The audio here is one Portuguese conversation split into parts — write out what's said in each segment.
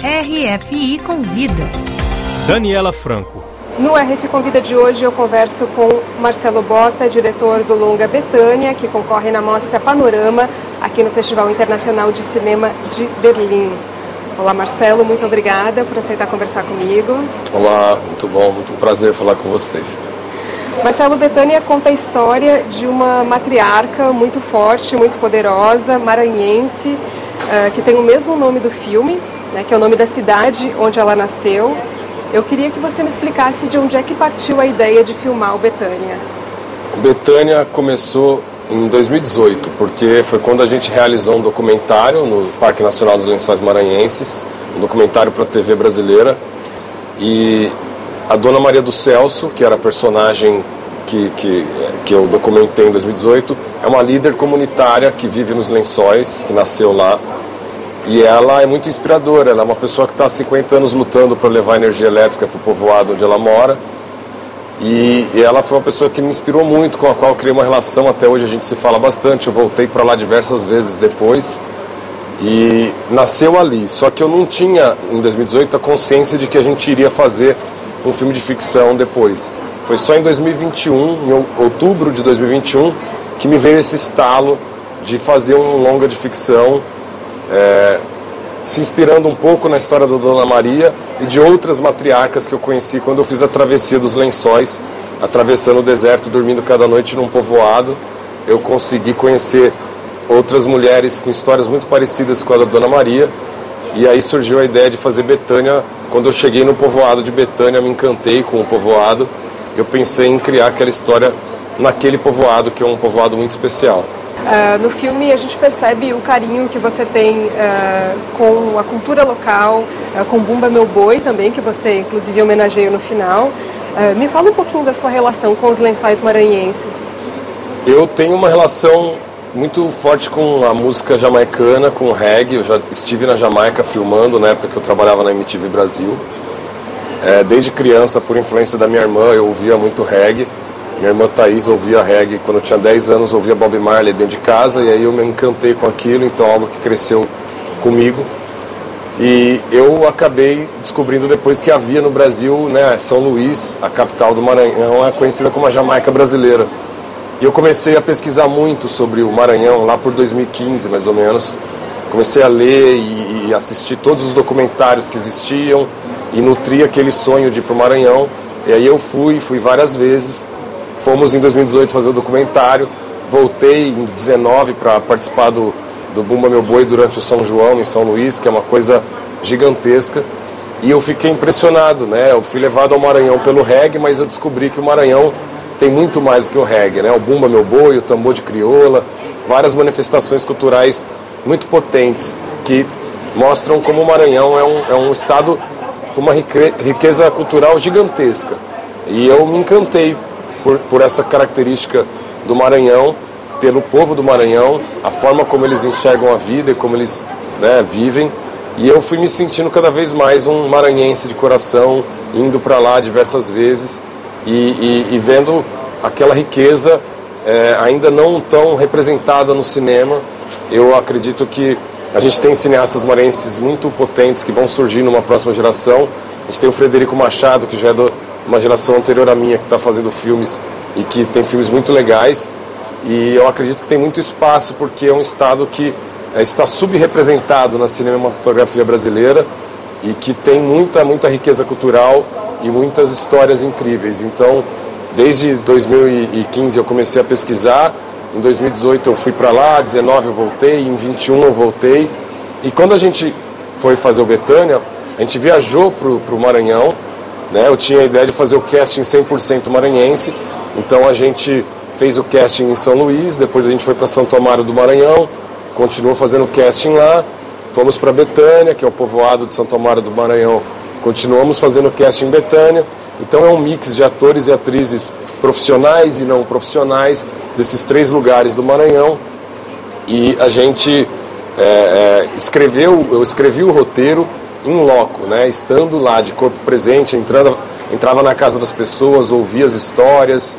RFI Convida. Daniela Franco. No RF Convida de hoje eu converso com Marcelo Bota, diretor do Longa Betânia, que concorre na mostra Panorama aqui no Festival Internacional de Cinema de Berlim. Olá Marcelo, muito obrigada por aceitar conversar comigo. Olá, muito bom, muito prazer falar com vocês. Marcelo Betânia conta a história de uma matriarca muito forte, muito poderosa, maranhense, uh, que tem o mesmo nome do filme, né, que é o nome da cidade onde ela nasceu. Eu queria que você me explicasse de onde é que partiu a ideia de filmar o Betânia. Betânia começou em 2018, porque foi quando a gente realizou um documentário no Parque Nacional dos Lençóis Maranhenses, um documentário para a TV brasileira. E a Dona Maria do Celso, que era a personagem que, que, que eu documentei em 2018, é uma líder comunitária que vive nos Lençóis, que nasceu lá. E ela é muito inspiradora, ela é uma pessoa que está há 50 anos lutando para levar energia elétrica para o povoado onde ela mora. E, e, ela foi uma pessoa que me inspirou muito, com a qual eu criei uma relação. Até hoje a gente se fala bastante. Eu voltei para lá diversas vezes depois. E nasceu ali. Só que eu não tinha, em 2018, a consciência de que a gente iria fazer um filme de ficção depois. Foi só em 2021, em outubro de 2021, que me veio esse estalo de fazer um longa de ficção, é, se inspirando um pouco na história da Dona Maria e de outras matriarcas que eu conheci quando eu fiz a travessia dos lençóis, atravessando o deserto, dormindo cada noite num povoado. Eu consegui conhecer outras mulheres com histórias muito parecidas com a da Dona Maria. E aí surgiu a ideia de fazer Betânia quando eu cheguei no povoado de Betânia, me encantei com o povoado. Eu pensei em criar aquela história naquele povoado, que é um povoado muito especial. Uh, no filme a gente percebe o carinho que você tem uh, com a cultura local, uh, com Bumba Meu Boi também, que você inclusive homenageia no final. me fala um pouquinho da sua relação com os lençóis maranhenses. Eu tenho uma relação muito forte com a música jamaicana, com o reggae. Eu já estive na Jamaica filmando na época que eu trabalhava na MTV Brasil. É, desde criança, por influência da minha irmã, eu ouvia muito reggae. Minha irmã Thaís ouvia reggae quando eu tinha 10 anos, ouvia Bob Marley dentro de casa e aí eu me encantei com aquilo, então algo que cresceu comigo. E eu acabei descobrindo depois que havia no Brasil, né, São Luís, a capital do Maranhão, é conhecida como a Jamaica brasileira. E eu comecei a pesquisar muito sobre o Maranhão lá por 2015, mais ou menos. Comecei a ler e, e assistir todos os documentários que existiam e nutri aquele sonho de ir para o Maranhão. E aí eu fui, fui várias vezes. Fomos em 2018 fazer o documentário. Voltei em 2019 para participar do, do Bumba Meu Boi durante o São João, em São Luís, que é uma coisa gigantesca. E eu fiquei impressionado, né? Eu fui levado ao Maranhão pelo reggae, mas eu descobri que o Maranhão tem muito mais do que o reggae, né? O Bumba Meu Boi, o tambor de crioula, várias manifestações culturais muito potentes que mostram como o Maranhão é um, é um estado com uma riqueza cultural gigantesca. E eu me encantei por, por essa característica do Maranhão, pelo povo do Maranhão, a forma como eles enxergam a vida e como eles né, vivem. E eu fui me sentindo cada vez mais um maranhense de coração, indo para lá diversas vezes e, e, e vendo aquela riqueza é, ainda não tão representada no cinema. Eu acredito que a gente tem cineastas marenses muito potentes que vão surgir numa próxima geração. A gente tem o Frederico Machado, que já é de uma geração anterior à minha, que está fazendo filmes e que tem filmes muito legais. E eu acredito que tem muito espaço, porque é um estado que é, está subrepresentado na cinematografia brasileira e que tem muita, muita riqueza cultural e muitas histórias incríveis. Então, desde 2015 eu comecei a pesquisar, em 2018 eu fui para lá, 19 eu voltei, em 21 eu voltei. E quando a gente foi fazer o Betânia, a gente viajou para o Maranhão, né? Eu tinha a ideia de fazer o casting 100% maranhense, então a gente fez o casting em São Luís, depois a gente foi para Santo Amaro do Maranhão, continuou fazendo casting lá, fomos para Betânia, que é o povoado de Santo Amaro do Maranhão, Continuamos fazendo casting em Betânia, então é um mix de atores e atrizes profissionais e não profissionais desses três lugares do Maranhão. E a gente é, é, escreveu, eu escrevi o roteiro em loco, né, estando lá de corpo presente, entrando, entrava na casa das pessoas, ouvia as histórias,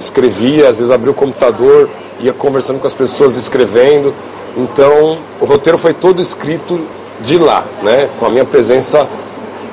escrevia, às vezes abria o computador, ia conversando com as pessoas, escrevendo. Então, o roteiro foi todo escrito de lá, né? Com a minha presença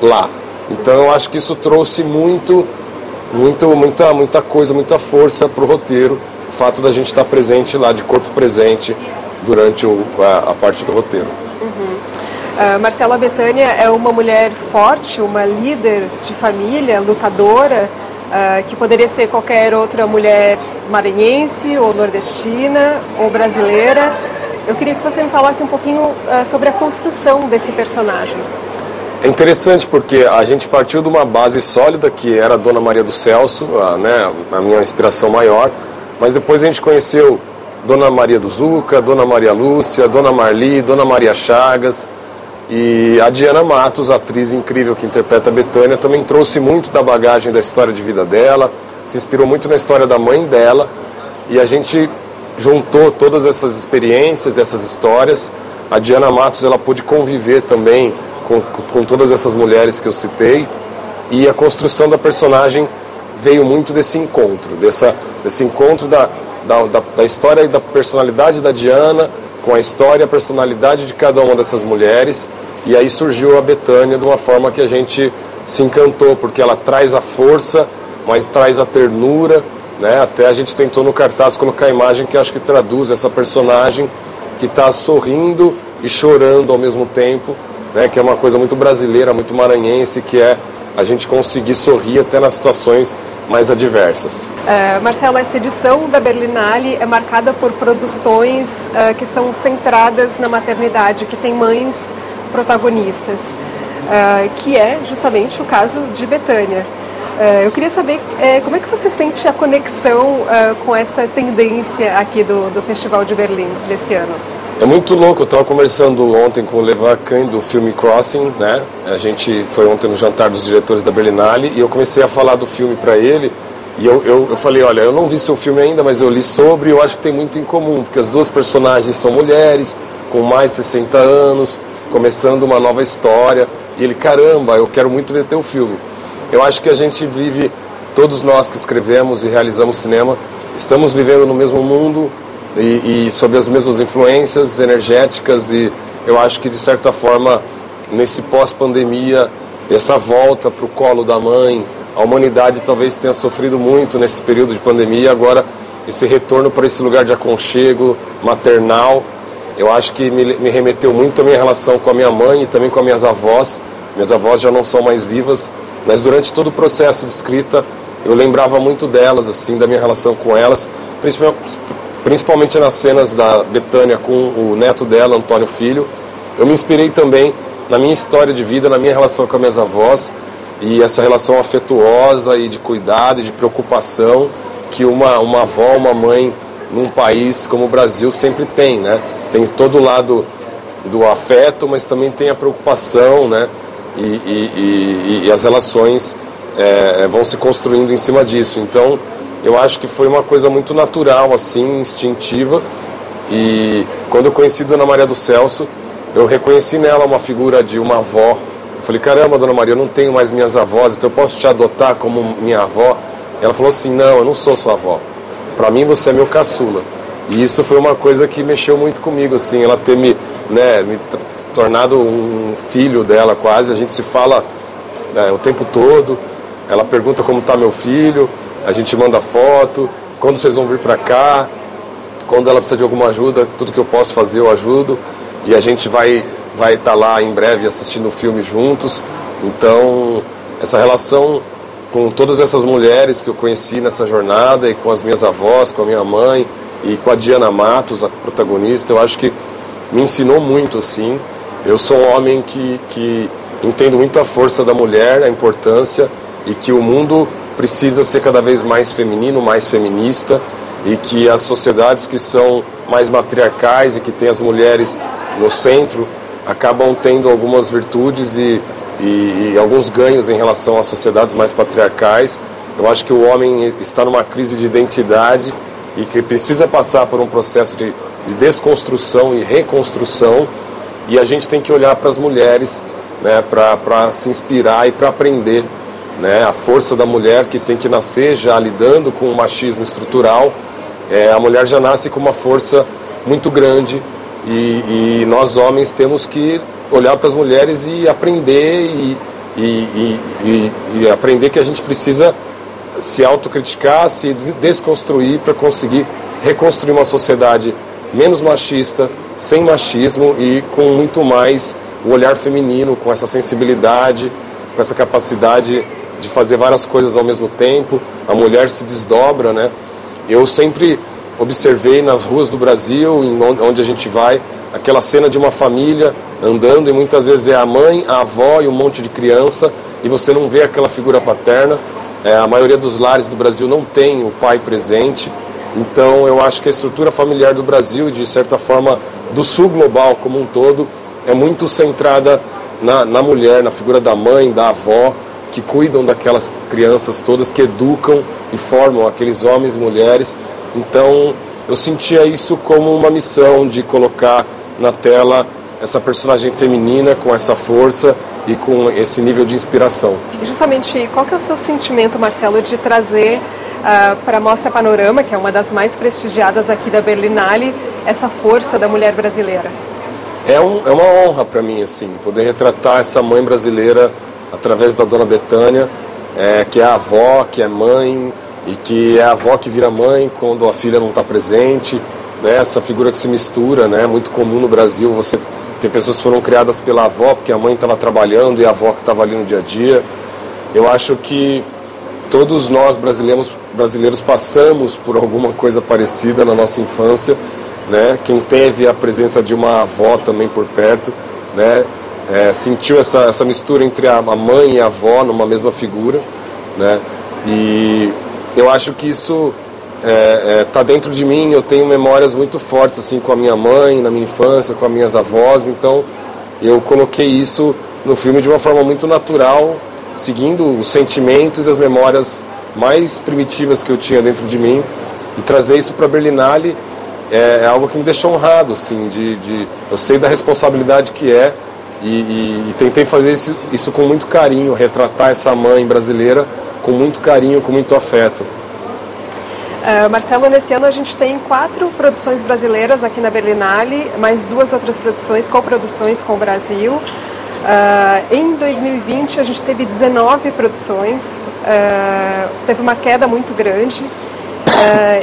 lá. Então eu acho que isso trouxe muito, muito, muita, muita coisa, muita força para o roteiro. O fato da gente estar presente lá, de corpo presente, durante o, a, a, parte do roteiro. Uh, Marcela Betânia é uma mulher forte, uma líder de família, lutadora, uh, que poderia ser qualquer outra mulher maranhense, ou nordestina, ou brasileira. Eu queria que você me falasse um pouquinho uh, sobre a construção desse personagem. É interessante porque a gente partiu de uma base sólida que era a Dona Maria do Celso, a, né, a minha inspiração maior, mas depois a gente conheceu Dona Maria do Zuca, Dona Maria Lúcia, Dona Marli, Dona Maria Chagas e a Diana Matos, atriz incrível que interpreta a Betânia, também trouxe muito da bagagem da história de vida dela, se inspirou muito na história da mãe dela e a gente juntou todas essas experiências, essas histórias. A Diana Matos ela pôde conviver também com, com todas essas mulheres que eu citei e a construção da personagem veio muito desse encontro, dessa, desse encontro da, da, da, da história e da personalidade da Diana com a história e a personalidade de cada uma dessas mulheres e aí surgiu a Betânia de uma forma que a gente se encantou, porque ela traz a força, mas traz a ternura, né? Até a gente tentou no cartaz colocar a imagem que acho que traduz essa personagem que está sorrindo e chorando ao mesmo tempo, né, que é uma coisa muito brasileira, muito maranhense, que é a gente conseguir sorrir até nas situações mais adversas. É, Marcelo, essa edição da Berlinale é marcada por produções uh, que são centradas na maternidade, que tem mães protagonistas, uh, que é justamente o caso de Betânia. Uh, eu queria saber como é que você sente a conexão com essa tendência aqui do, do Festival de Berlim desse ano. É muito louco, eu estava conversando ontem com o Levan Kahn do filme Crossing, né? A gente foi ontem no jantar dos diretores da Berlinale e eu comecei a falar do filme para ele e eu, eu, eu, falei, olha, eu não vi seu filme ainda, mas eu li sobre e eu acho que tem muito em comum, porque as duas personagens são mulheres, com mais de 60 anos, começando uma nova história. E ele, caramba, eu quero muito ver teu filme. Eu acho que a gente vive, todos nós que escrevemos e realizamos cinema, estamos vivendo no mesmo mundo, e, e sob as mesmas influências energéticas e eu acho que de certa forma nesse pós-pandemia essa volta para o colo da mãe a humanidade talvez tenha sofrido muito nesse período de pandemia agora esse retorno para esse lugar de aconchego maternal eu acho que me, me remeteu muito à minha relação com a minha mãe e também com as minhas avós. Minhas avós já não são mais vivas mas durante todo o processo de escrita eu lembrava muito delas assim da minha relação com elas principalmente principalmente nas cenas da Betânia com o neto dela, Antônio Filho. Eu me inspirei também na minha história de vida, na minha relação com as minhas avós e essa relação afetuosa e de cuidado e de preocupação que uma, uma avó, uma mãe num país como o Brasil sempre tem, né? Tem todo o lado do afeto, mas também tem a preocupação, né? E, e, e, e as relações é, vão se construindo em cima disso. Então, eu acho que foi uma coisa muito natural, assim, instintiva. E quando eu conheci Dona Maria do Celso, eu reconheci nela uma figura de uma avó. Eu falei, caramba, Dona Maria, eu não tenho mais minhas avós, então eu posso te adotar como minha avó? Ela falou assim, não, eu não sou sua avó. Para mim você é meu caçula. E isso foi uma coisa que mexeu muito comigo, assim, ela ter me, né, me tornado um filho dela quase. A gente se fala né, o tempo todo. Ela pergunta como está meu filho a gente manda foto, quando vocês vão vir para cá, quando ela precisa de alguma ajuda, tudo que eu posso fazer eu ajudo e a gente vai vai estar tá lá em breve assistindo o filme juntos. Então, essa relação com todas essas mulheres que eu conheci nessa jornada e com as minhas avós, com a minha mãe e com a Diana Matos, a protagonista, eu acho que me ensinou muito assim. Eu sou um homem que, que entendo muito a força da mulher, a importância e que o mundo precisa ser cada vez mais feminino, mais feminista e que as sociedades que são mais matriarcais e que têm as mulheres no centro acabam tendo algumas virtudes e, e, e alguns ganhos em relação às sociedades mais patriarcais. Eu acho que o homem está numa crise de identidade e que precisa passar por um processo de, de desconstrução e reconstrução e a gente tem que olhar para as mulheres né, para se inspirar e para aprender né? A força da mulher que tem que nascer já lidando com o machismo estrutural, é, a mulher já nasce com uma força muito grande e, e nós homens temos que olhar para as mulheres e aprender e, e, e, e, aprender que a gente precisa se autocriticar, se desconstruir para conseguir reconstruir uma sociedade menos machista, sem machismo e com muito mais o olhar feminino, com essa sensibilidade, com essa capacidade de fazer várias coisas ao mesmo tempo. A mulher se desdobra, né? Eu sempre observei nas ruas do Brasil, onde a gente vai, aquela cena de uma família andando e muitas vezes é a mãe, a avó e um monte de criança e você não vê aquela figura paterna. É, a maioria dos lares do Brasil não tem o pai presente. Então eu acho que a estrutura familiar do Brasil de certa forma do sul global como um todo é muito centrada na, na mulher, na figura da mãe, da avó, que cuidam daquelas crianças todas, que educam e formam aqueles homens e mulheres. Então eu sentia isso como uma missão de colocar na tela essa personagem feminina com essa força e com esse nível de inspiração. Justamente, qual que é o seu sentimento, Marcelo, de trazer uh, para a Mostra Panorama, que é uma das mais prestigiadas aqui da Berlinale, essa força da mulher brasileira? É, um, é uma honra para mim, assim, poder retratar essa mãe brasileira através da Dona Betânia, é, que é a avó, que é mãe, e que é a avó que vira mãe quando a filha não está presente, né? essa figura que se mistura, né? muito comum no Brasil, você tem pessoas que foram criadas pela avó, porque a mãe estava trabalhando e a avó que estava ali no dia a dia. Eu acho que todos nós brasileiros, brasileiros passamos por alguma coisa parecida na nossa infância, né? Quem teve a presença de uma avó também por perto, né? É, sentiu essa, essa mistura entre a mãe e a avó numa mesma figura, né? E eu acho que isso está é, é, tá dentro de mim. Eu tenho memórias muito fortes assim com a minha mãe na minha infância, com as minhas avós. Então eu coloquei isso no filme de uma forma muito natural, seguindo os sentimentos e as memórias mais primitivas que eu tinha dentro de mim e trazer isso para Berlinale é, é, algo que me deixou honrado, assim, de, de, eu sei da responsabilidade que é e, e, e tentei fazer isso, isso com muito carinho, retratar essa mãe brasileira com muito carinho, com muito afeto. Uh, Marcelo, nesse ano a gente tem quatro produções brasileiras aqui na Berlinale, mais duas outras produções, coproduções com o Brasil. Uh, em 2020 a gente teve 19 produções, uh, teve uma queda muito grande.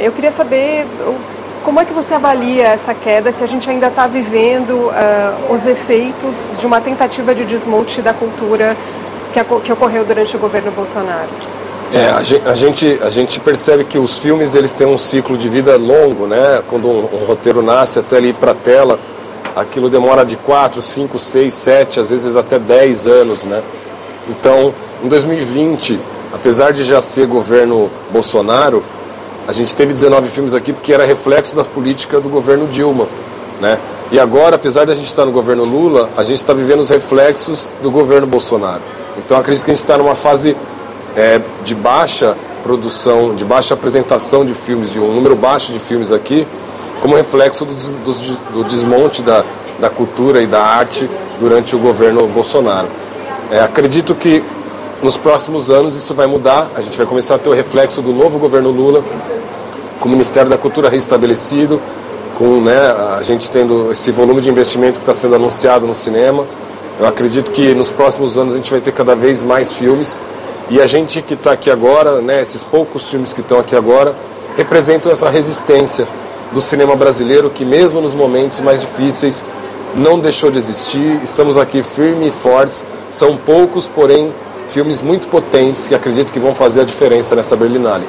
eu queria saber como é que você avalia essa queda, se a gente ainda está vivendo os efeitos de uma tentativa de desmonte da cultura que, que ocorreu durante o governo Bolsonaro? É, a gente, a gente, percebe que os filmes eles têm um ciclo de vida longo, né? Quando um, um roteiro nasce até ir para a tela, aquilo demora de 4, 5, 6, 7, às vezes até 10 anos, né? Então, em 2020, apesar de já ser governo Bolsonaro, a gente teve 19 filmes aqui porque era reflexo da política do governo Dilma, né? E agora, apesar de a gente estar no governo Lula, a gente está vivendo os reflexos do governo Bolsonaro. Então, acredito que a gente está numa fase é, de baixa produção, de baixa apresentação de filmes, de um número baixo de filmes aqui, como reflexo do, do, do desmonte da, da cultura e da arte durante o governo Bolsonaro. É, acredito que nos próximos anos isso vai mudar, a gente vai começar a ter o reflexo do novo governo Lula, com o Ministério da Cultura restabelecido, com né, a gente tendo esse volume de investimento que está sendo anunciado no cinema. Eu acredito que nos próximos anos a gente vai ter cada vez mais filmes e a gente que está aqui agora, né, esses poucos filmes que estão aqui agora, representam essa resistência do cinema brasileiro que, mesmo nos momentos mais difíceis, não deixou de existir. Estamos aqui firmes e fortes. São poucos, porém, filmes muito potentes que acredito que vão fazer a diferença nessa Berlinale.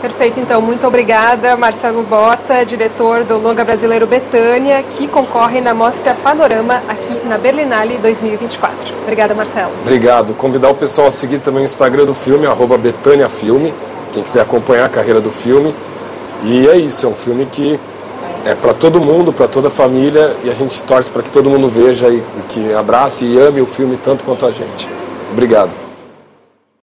Perfeito, então, muito obrigada, Marcelo Bota, diretor do Longa Brasileiro Betânia, que concorre na Mostra Panorama aqui na Berlinale 2024. Obrigada, Marcelo. Obrigado. Convidar o pessoal a seguir também o Instagram do filme, arroba Betânia Filme, quem quiser acompanhar a carreira do filme. E é isso, é um filme que é para todo mundo, para toda a família, e a gente torce para que todo mundo veja e que abrace e ame o filme tanto quanto a gente. Obrigado.